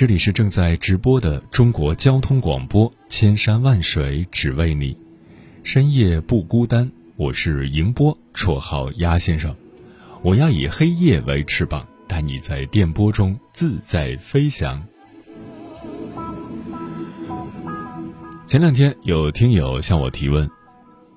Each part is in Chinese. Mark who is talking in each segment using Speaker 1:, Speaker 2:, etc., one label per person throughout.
Speaker 1: 这里是正在直播的中国交通广播，千山万水只为你，深夜不孤单。我是迎波，绰号鸭先生。我要以黑夜为翅膀，带你在电波中自在飞翔。前两天有听友向我提问，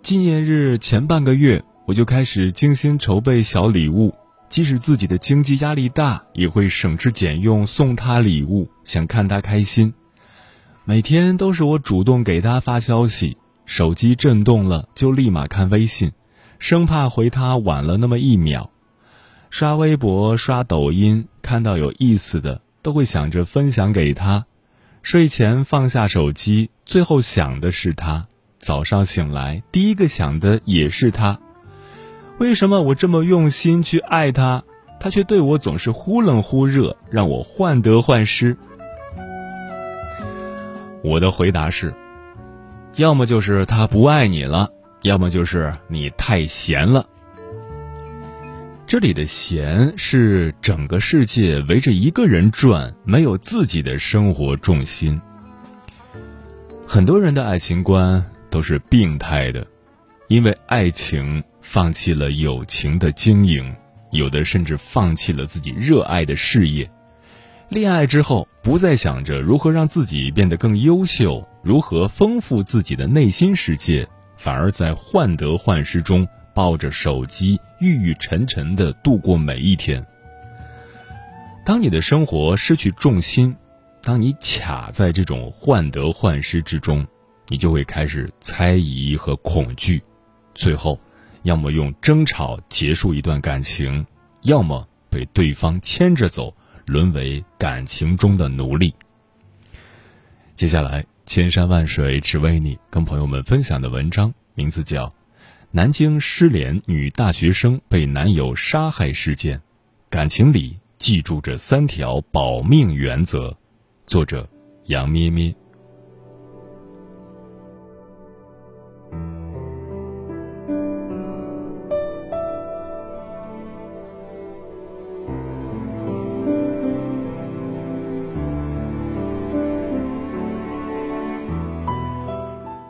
Speaker 1: 纪念日前半个月我就开始精心筹备小礼物。即使自己的经济压力大，也会省吃俭用送他礼物，想看他开心。每天都是我主动给他发消息，手机震动了就立马看微信，生怕回他晚了那么一秒。刷微博、刷抖音，看到有意思的都会想着分享给他。睡前放下手机，最后想的是他。早上醒来，第一个想的也是他。为什么我这么用心去爱他，他却对我总是忽冷忽热，让我患得患失？我的回答是：要么就是他不爱你了，要么就是你太闲了。这里的“闲”是整个世界围着一个人转，没有自己的生活重心。很多人的爱情观都是病态的，因为爱情。放弃了友情的经营，有的甚至放弃了自己热爱的事业。恋爱之后，不再想着如何让自己变得更优秀，如何丰富自己的内心世界，反而在患得患失中抱着手机，郁郁沉沉的度过每一天。当你的生活失去重心，当你卡在这种患得患失之中，你就会开始猜疑和恐惧，最后。要么用争吵结束一段感情，要么被对方牵着走，沦为感情中的奴隶。接下来，千山万水只为你，跟朋友们分享的文章名字叫《南京失联女大学生被男友杀害事件》，感情里记住这三条保命原则。作者：杨咩咩。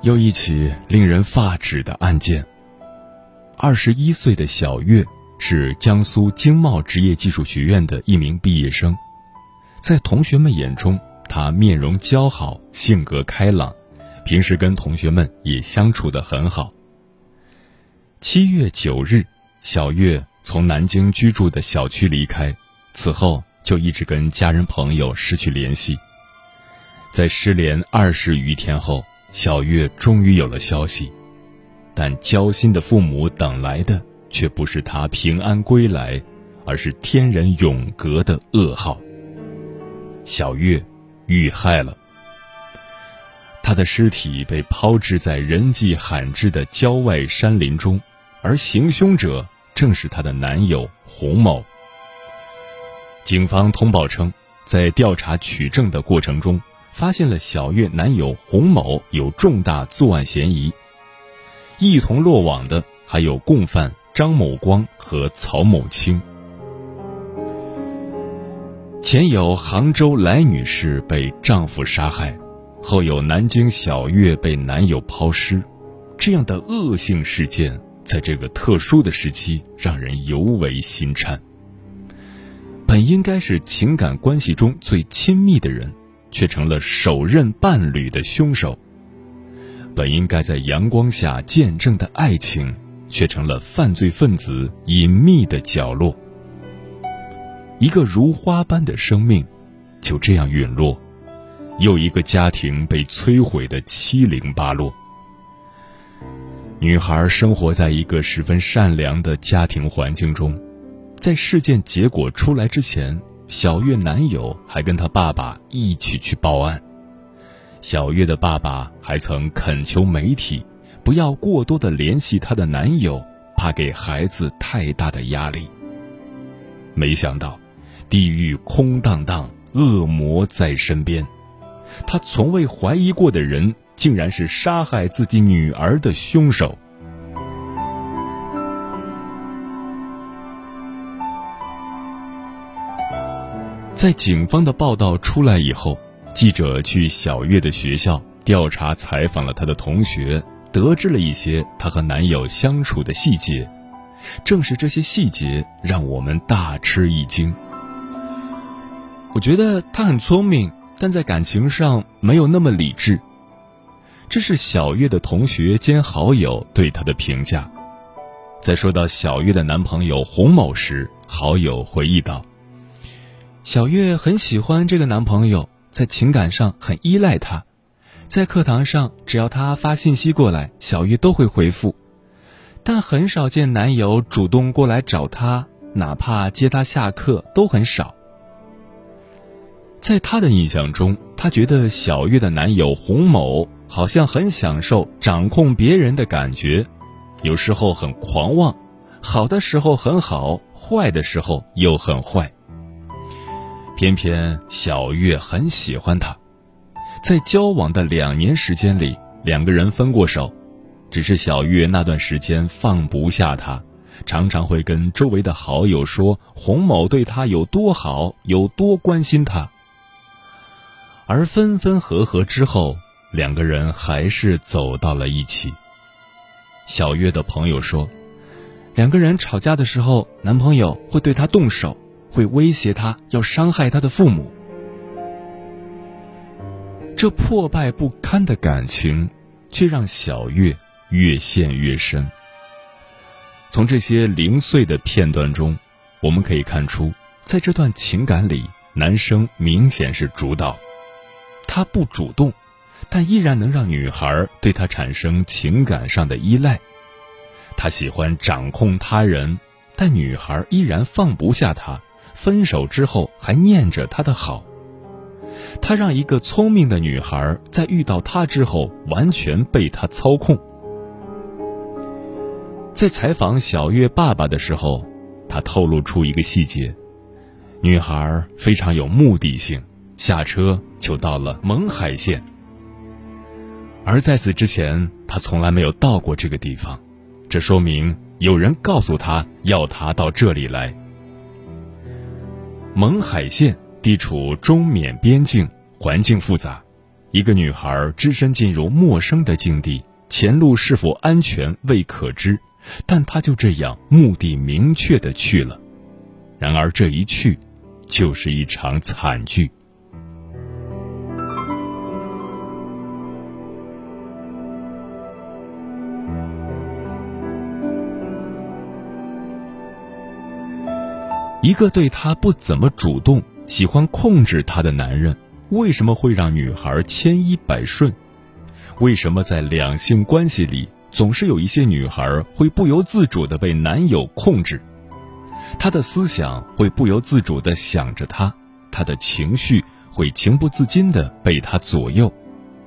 Speaker 1: 又一起令人发指的案件。二十一岁的小月是江苏经贸职业技术学院的一名毕业生，在同学们眼中，她面容姣好，性格开朗，平时跟同学们也相处得很好。七月九日，小月从南京居住的小区离开，此后就一直跟家人朋友失去联系。在失联二十余天后。小月终于有了消息，但焦心的父母等来的却不是他平安归来，而是天人永隔的噩耗。小月遇害了，她的尸体被抛掷在人迹罕至的郊外山林中，而行凶者正是她的男友洪某。警方通报称，在调查取证的过程中。发现了小月男友洪某有重大作案嫌疑，一同落网的还有共犯张某光和曹某清。前有杭州来女士被丈夫杀害，后有南京小月被男友抛尸，这样的恶性事件在这个特殊的时期让人尤为心颤。本应该是情感关系中最亲密的人。却成了首任伴侣的凶手。本应该在阳光下见证的爱情，却成了犯罪分子隐秘的角落。一个如花般的生命，就这样陨落，又一个家庭被摧毁的七零八落。女孩生活在一个十分善良的家庭环境中，在事件结果出来之前。小月男友还跟她爸爸一起去报案。小月的爸爸还曾恳求媒体不要过多的联系她的男友，怕给孩子太大的压力。没想到，地狱空荡荡，恶魔在身边。他从未怀疑过的人，竟然是杀害自己女儿的凶手。在警方的报道出来以后，记者去小月的学校调查采访了她的同学，得知了一些她和男友相处的细节。正是这些细节让我们大吃一惊。我觉得她很聪明，但在感情上没有那么理智。这是小月的同学兼好友对她的评价。在说到小月的男朋友洪某时，好友回忆道。小月很喜欢这个男朋友，在情感上很依赖他，在课堂上只要他发信息过来，小月都会回复，但很少见男友主动过来找她，哪怕接她下课都很少。在他的印象中，他觉得小月的男友洪某好像很享受掌控别人的感觉，有时候很狂妄，好的时候很好，坏的时候又很坏。偏偏小月很喜欢他，在交往的两年时间里，两个人分过手，只是小月那段时间放不下他，常常会跟周围的好友说洪某对他有多好，有多关心他。而分分合合之后，两个人还是走到了一起。小月的朋友说，两个人吵架的时候，男朋友会对她动手。会威胁他要伤害他的父母，这破败不堪的感情，却让小月越陷越深。从这些零碎的片段中，我们可以看出，在这段情感里，男生明显是主导，他不主动，但依然能让女孩对他产生情感上的依赖。他喜欢掌控他人，但女孩依然放不下他。分手之后还念着他的好，他让一个聪明的女孩在遇到他之后完全被他操控。在采访小月爸爸的时候，他透露出一个细节：女孩非常有目的性，下车就到了勐海县，而在此之前他从来没有到过这个地方，这说明有人告诉他要他到这里来。勐海县地处中缅边境，环境复杂。一个女孩只身进入陌生的境地，前路是否安全未可知，但她就这样目的明确的去了。然而这一去，就是一场惨剧。一个对她不怎么主动、喜欢控制她的男人，为什么会让女孩千依百顺？为什么在两性关系里，总是有一些女孩会不由自主的被男友控制？她的思想会不由自主的想着他，她的情绪会情不自禁的被他左右，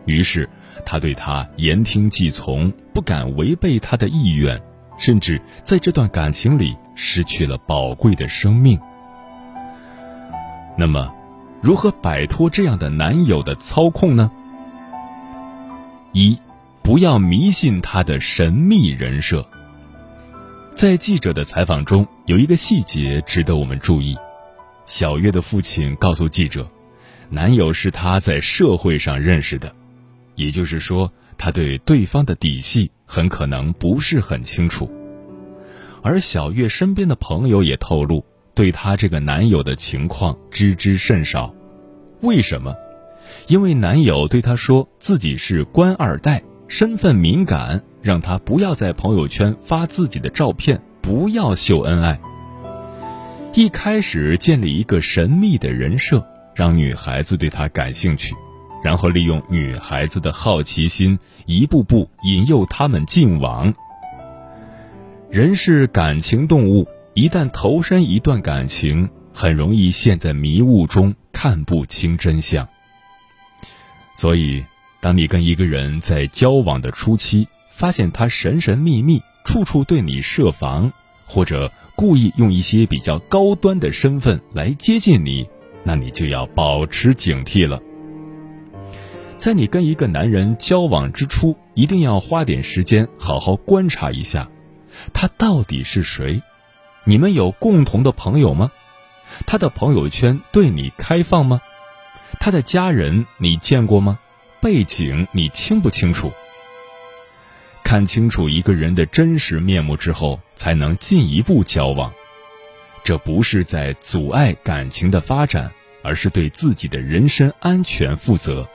Speaker 1: 于是她对他言听计从，不敢违背他的意愿。甚至在这段感情里失去了宝贵的生命。那么，如何摆脱这样的男友的操控呢？一，不要迷信他的神秘人设。在记者的采访中，有一个细节值得我们注意：小月的父亲告诉记者，男友是他在社会上认识的，也就是说，他对对方的底细。很可能不是很清楚，而小月身边的朋友也透露，对她这个男友的情况知之甚少。为什么？因为男友对她说自己是官二代，身份敏感，让她不要在朋友圈发自己的照片，不要秀恩爱。一开始建立一个神秘的人设，让女孩子对他感兴趣。然后利用女孩子的好奇心，一步步引诱他们进网。人是感情动物，一旦投身一段感情，很容易陷在迷雾中，看不清真相。所以，当你跟一个人在交往的初期，发现他神神秘秘，处处对你设防，或者故意用一些比较高端的身份来接近你，那你就要保持警惕了。在你跟一个男人交往之初，一定要花点时间好好观察一下，他到底是谁？你们有共同的朋友吗？他的朋友圈对你开放吗？他的家人你见过吗？背景你清不清楚？看清楚一个人的真实面目之后，才能进一步交往。这不是在阻碍感情的发展，而是对自己的人身安全负责。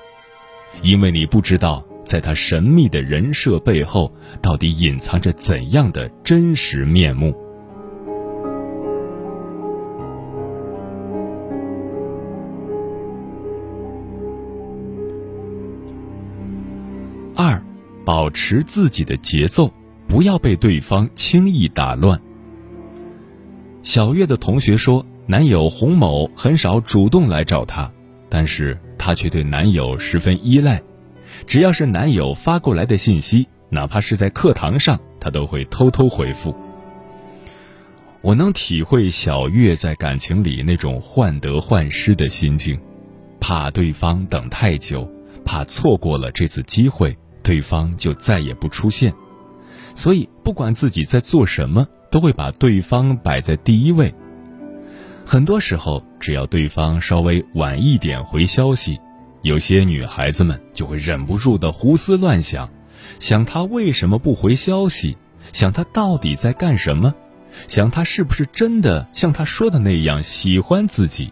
Speaker 1: 因为你不知道，在他神秘的人设背后，到底隐藏着怎样的真实面目。二，保持自己的节奏，不要被对方轻易打乱。小月的同学说，男友洪某很少主动来找她，但是她却对男友十分依赖。只要是男友发过来的信息，哪怕是在课堂上，她都会偷偷回复。我能体会小月在感情里那种患得患失的心境，怕对方等太久，怕错过了这次机会。对方就再也不出现，所以不管自己在做什么，都会把对方摆在第一位。很多时候，只要对方稍微晚一点回消息，有些女孩子们就会忍不住的胡思乱想，想他为什么不回消息，想他到底在干什么，想他是不是真的像他说的那样喜欢自己。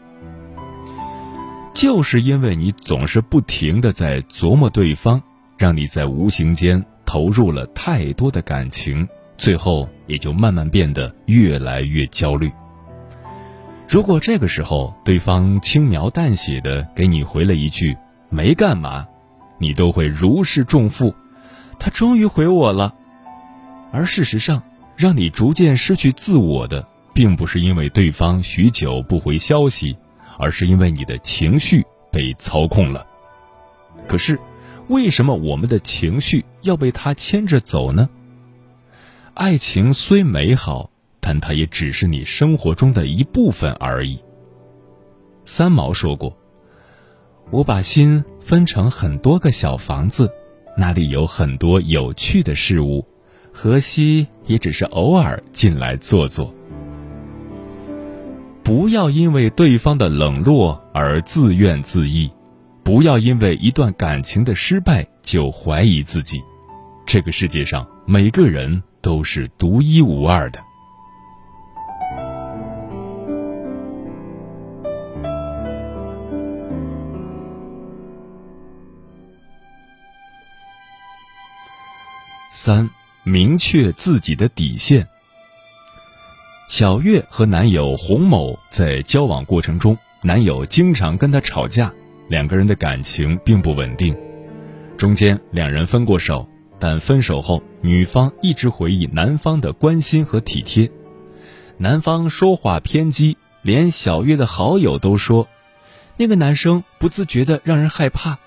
Speaker 1: 就是因为你总是不停的在琢磨对方。让你在无形间投入了太多的感情，最后也就慢慢变得越来越焦虑。如果这个时候对方轻描淡写的给你回了一句“没干嘛”，你都会如释重负，他终于回我了。而事实上，让你逐渐失去自我的，并不是因为对方许久不回消息，而是因为你的情绪被操控了。可是。为什么我们的情绪要被他牵着走呢？爱情虽美好，但它也只是你生活中的一部分而已。三毛说过：“我把心分成很多个小房子，那里有很多有趣的事物，荷西也只是偶尔进来坐坐。不要因为对方的冷落而自怨自艾。”不要因为一段感情的失败就怀疑自己，这个世界上每个人都是独一无二的。三，明确自己的底线。小月和男友洪某在交往过程中，男友经常跟她吵架。两个人的感情并不稳定，中间两人分过手，但分手后，女方一直回忆男方的关心和体贴。男方说话偏激，连小月的好友都说，那个男生不自觉的让人害怕。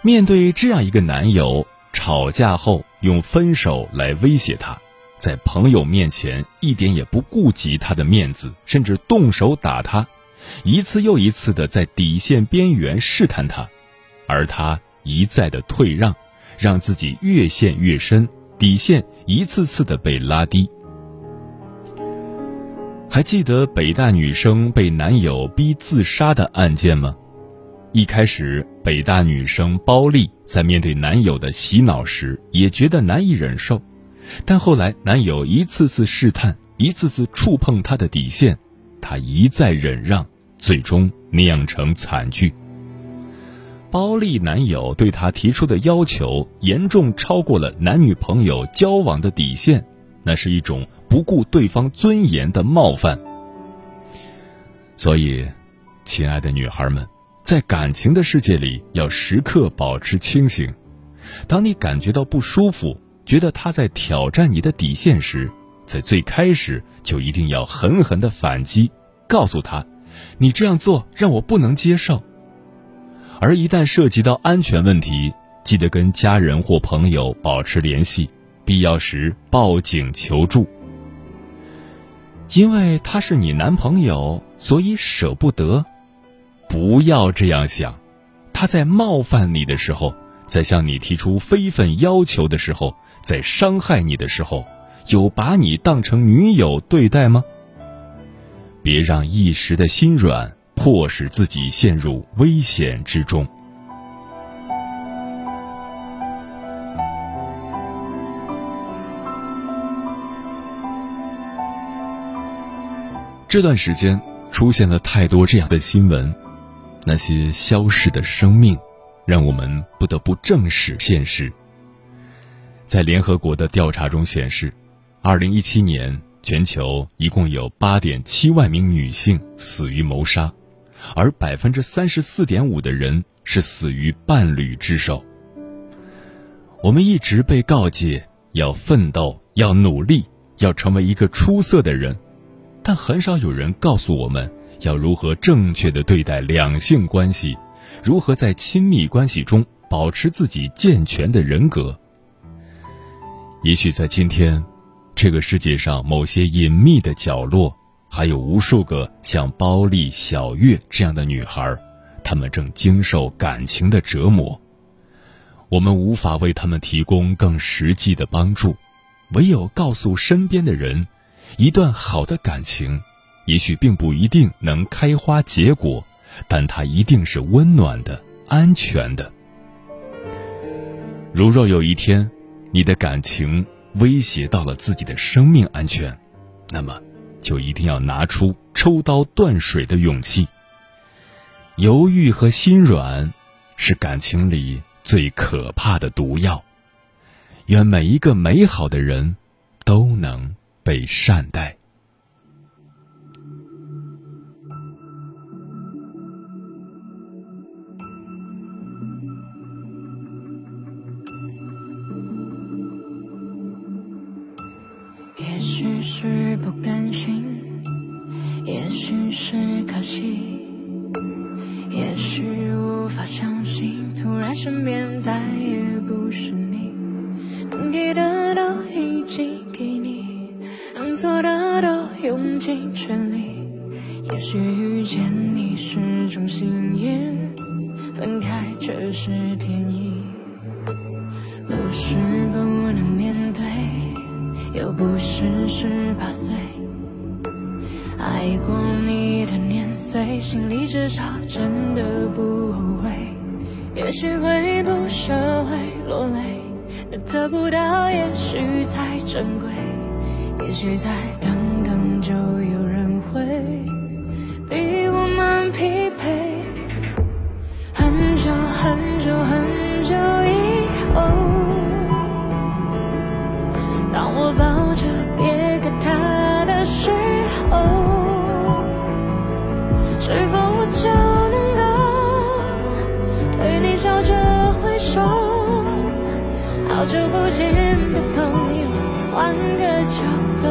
Speaker 1: 面对这样一个男友，吵架后用分手来威胁他，在朋友面前一点也不顾及他的面子，甚至动手打他。一次又一次的在底线边缘试探他，而他一再的退让，让自己越陷越深，底线一次次的被拉低。还记得北大女生被男友逼自杀的案件吗？一开始，北大女生包丽在面对男友的洗脑时也觉得难以忍受，但后来男友一次次试探，一次次触碰她的底线，她一再忍让。最终酿成惨剧。包丽男友对她提出的要求严重超过了男女朋友交往的底线，那是一种不顾对方尊严的冒犯。所以，亲爱的女孩们，在感情的世界里要时刻保持清醒。当你感觉到不舒服，觉得他在挑战你的底线时，在最开始就一定要狠狠的反击。告诉他：“你这样做让我不能接受。”而一旦涉及到安全问题，记得跟家人或朋友保持联系，必要时报警求助。因为他是你男朋友，所以舍不得。不要这样想，他在冒犯你的时候，在向你提出非分要求的时候，在伤害你的时候，有把你当成女友对待吗？别让一时的心软，迫使自己陷入危险之中。这段时间出现了太多这样的新闻，那些消逝的生命，让我们不得不正视现实。在联合国的调查中显示，二零一七年全球一共有八点七万名女性死于谋杀，而百分之三十四点五的人是死于伴侣之手。我们一直被告诫要奋斗，要努力，要成为一个出色的人。但很少有人告诉我们要如何正确的对待两性关系，如何在亲密关系中保持自己健全的人格。也许在今天，这个世界上某些隐秘的角落，还有无数个像包丽、小月这样的女孩，她们正经受感情的折磨。我们无法为她们提供更实际的帮助，唯有告诉身边的人。一段好的感情，也许并不一定能开花结果，但它一定是温暖的、安全的。如若有一天，你的感情威胁到了自己的生命安全，那么，就一定要拿出抽刀断水的勇气。犹豫和心软，是感情里最可怕的毒药。愿每一个美好的人，都能。被善待。
Speaker 2: 又不是十八岁。爱过你的年岁，心里至少真的不后悔。也许会不舍，会落泪，得不到，也许才珍贵。也许在等，好久不见的朋友。换个角色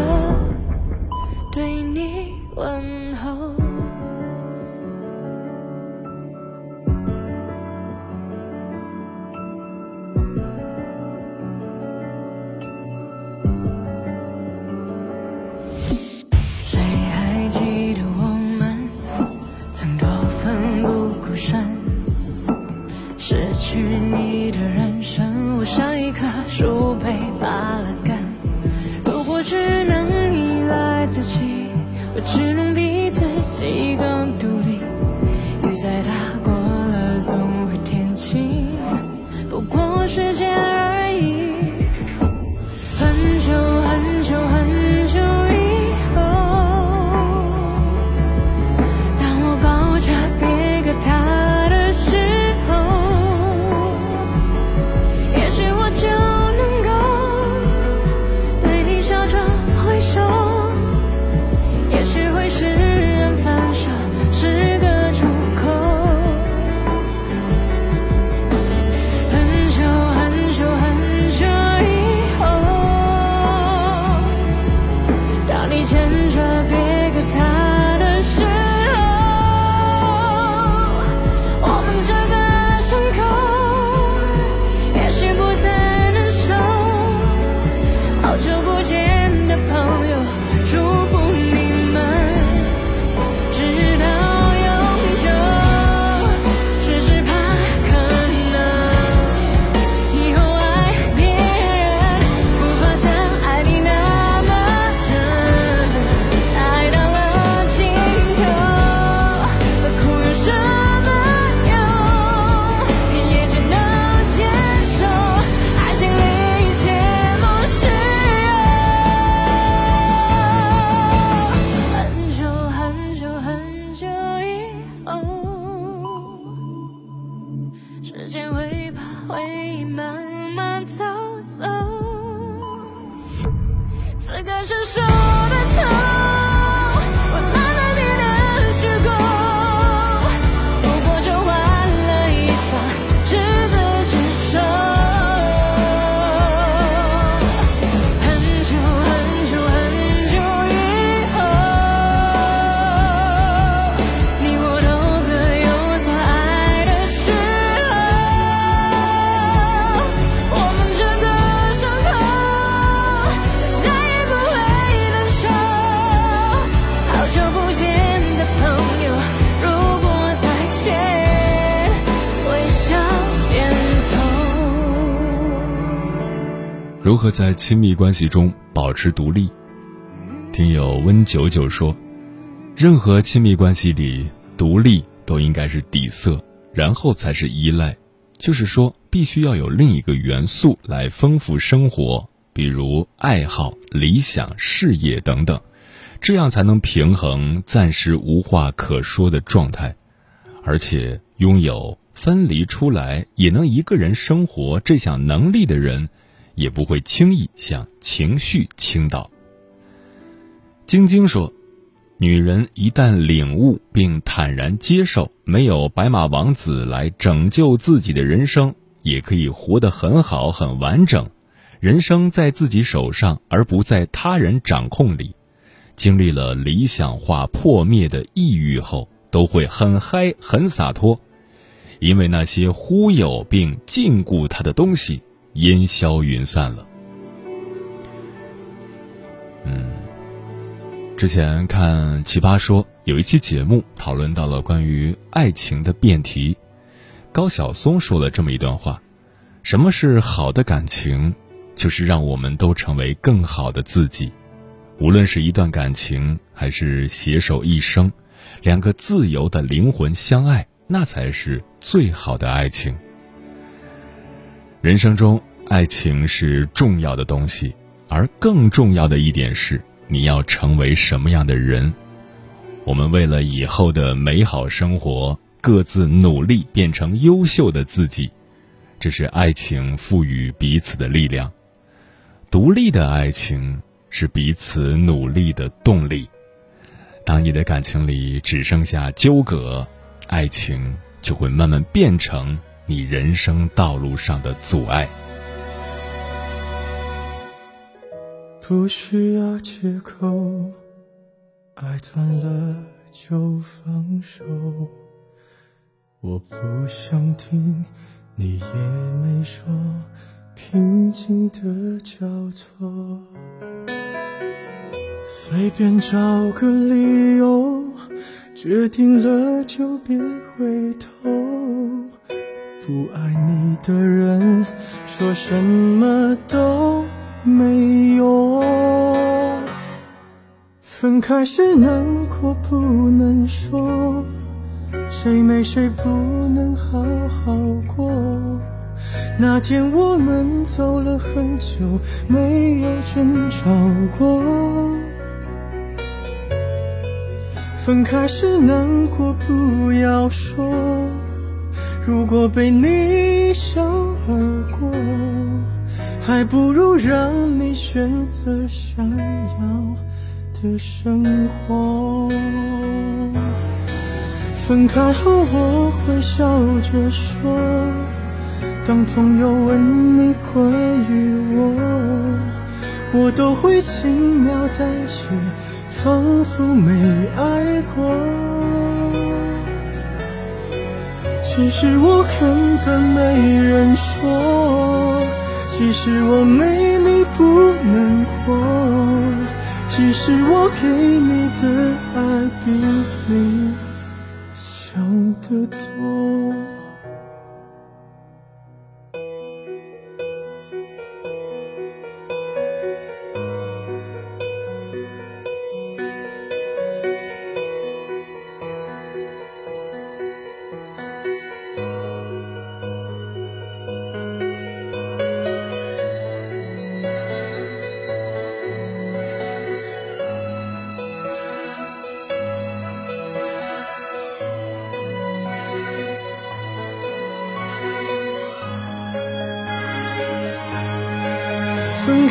Speaker 2: 如
Speaker 1: 何在亲密关系中保持独立？听友温九九说，任何亲密关系里，独立都应该是底色，然后才是依赖。就是说，必须要有另一个元素来丰富生活，比如爱好、理想、事业等等，这样才能平衡暂时无话可说的状态。而且，拥有分离出来也能一个人生活这项能力的人，也不会轻易向情绪倾倒。晶晶说：“女人一旦领悟并坦然接受，没有白马王子来拯救自己的人生，也可以活得很好、很完整。人生在自己手上，而不在他人掌控里。经历了理想化破灭的抑郁后，都会很嗨、很洒脱，因为那些忽悠并禁锢他的东西烟消云散了。”嗯。之前看《奇葩说》有一期节目讨论到了关于爱情的辩题，高晓松说了这么一段话：什么是好的感情？就是让我们都成为更好的自己。无论是一段感情，还是携手一生，两个自由的灵魂相爱，那才是最好的爱情。人生中，爱情是重要的东西，而更重要的一点是。你要成为什么样的人？我们为了以后的美好生活，各自努力变成优秀的自己，这是爱情赋予彼此的力量。独立的爱情是彼此努力的动力。当你的感情里只剩下纠葛，爱情就会慢慢变成你人生道路上的阻碍。
Speaker 3: 不需要借口，爱断了就放手。我不想听，你也没说，平静的交错。随便找个理由，决定了就别回头。不爱你的人，说什么都。没用分开时难过不能说，谁没谁不能好好过。那天我们走了很久，没有争吵过。分开时难过不要说，如果被你一笑而过。还不如让你选择想要的生活。分开后我会笑着说，当朋友问你关于我，我都会轻描淡写，仿佛没爱过。其实我根本没人说。其实我没你不能活，其实我给你的爱比你想的多。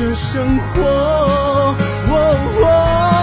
Speaker 3: 的生活。分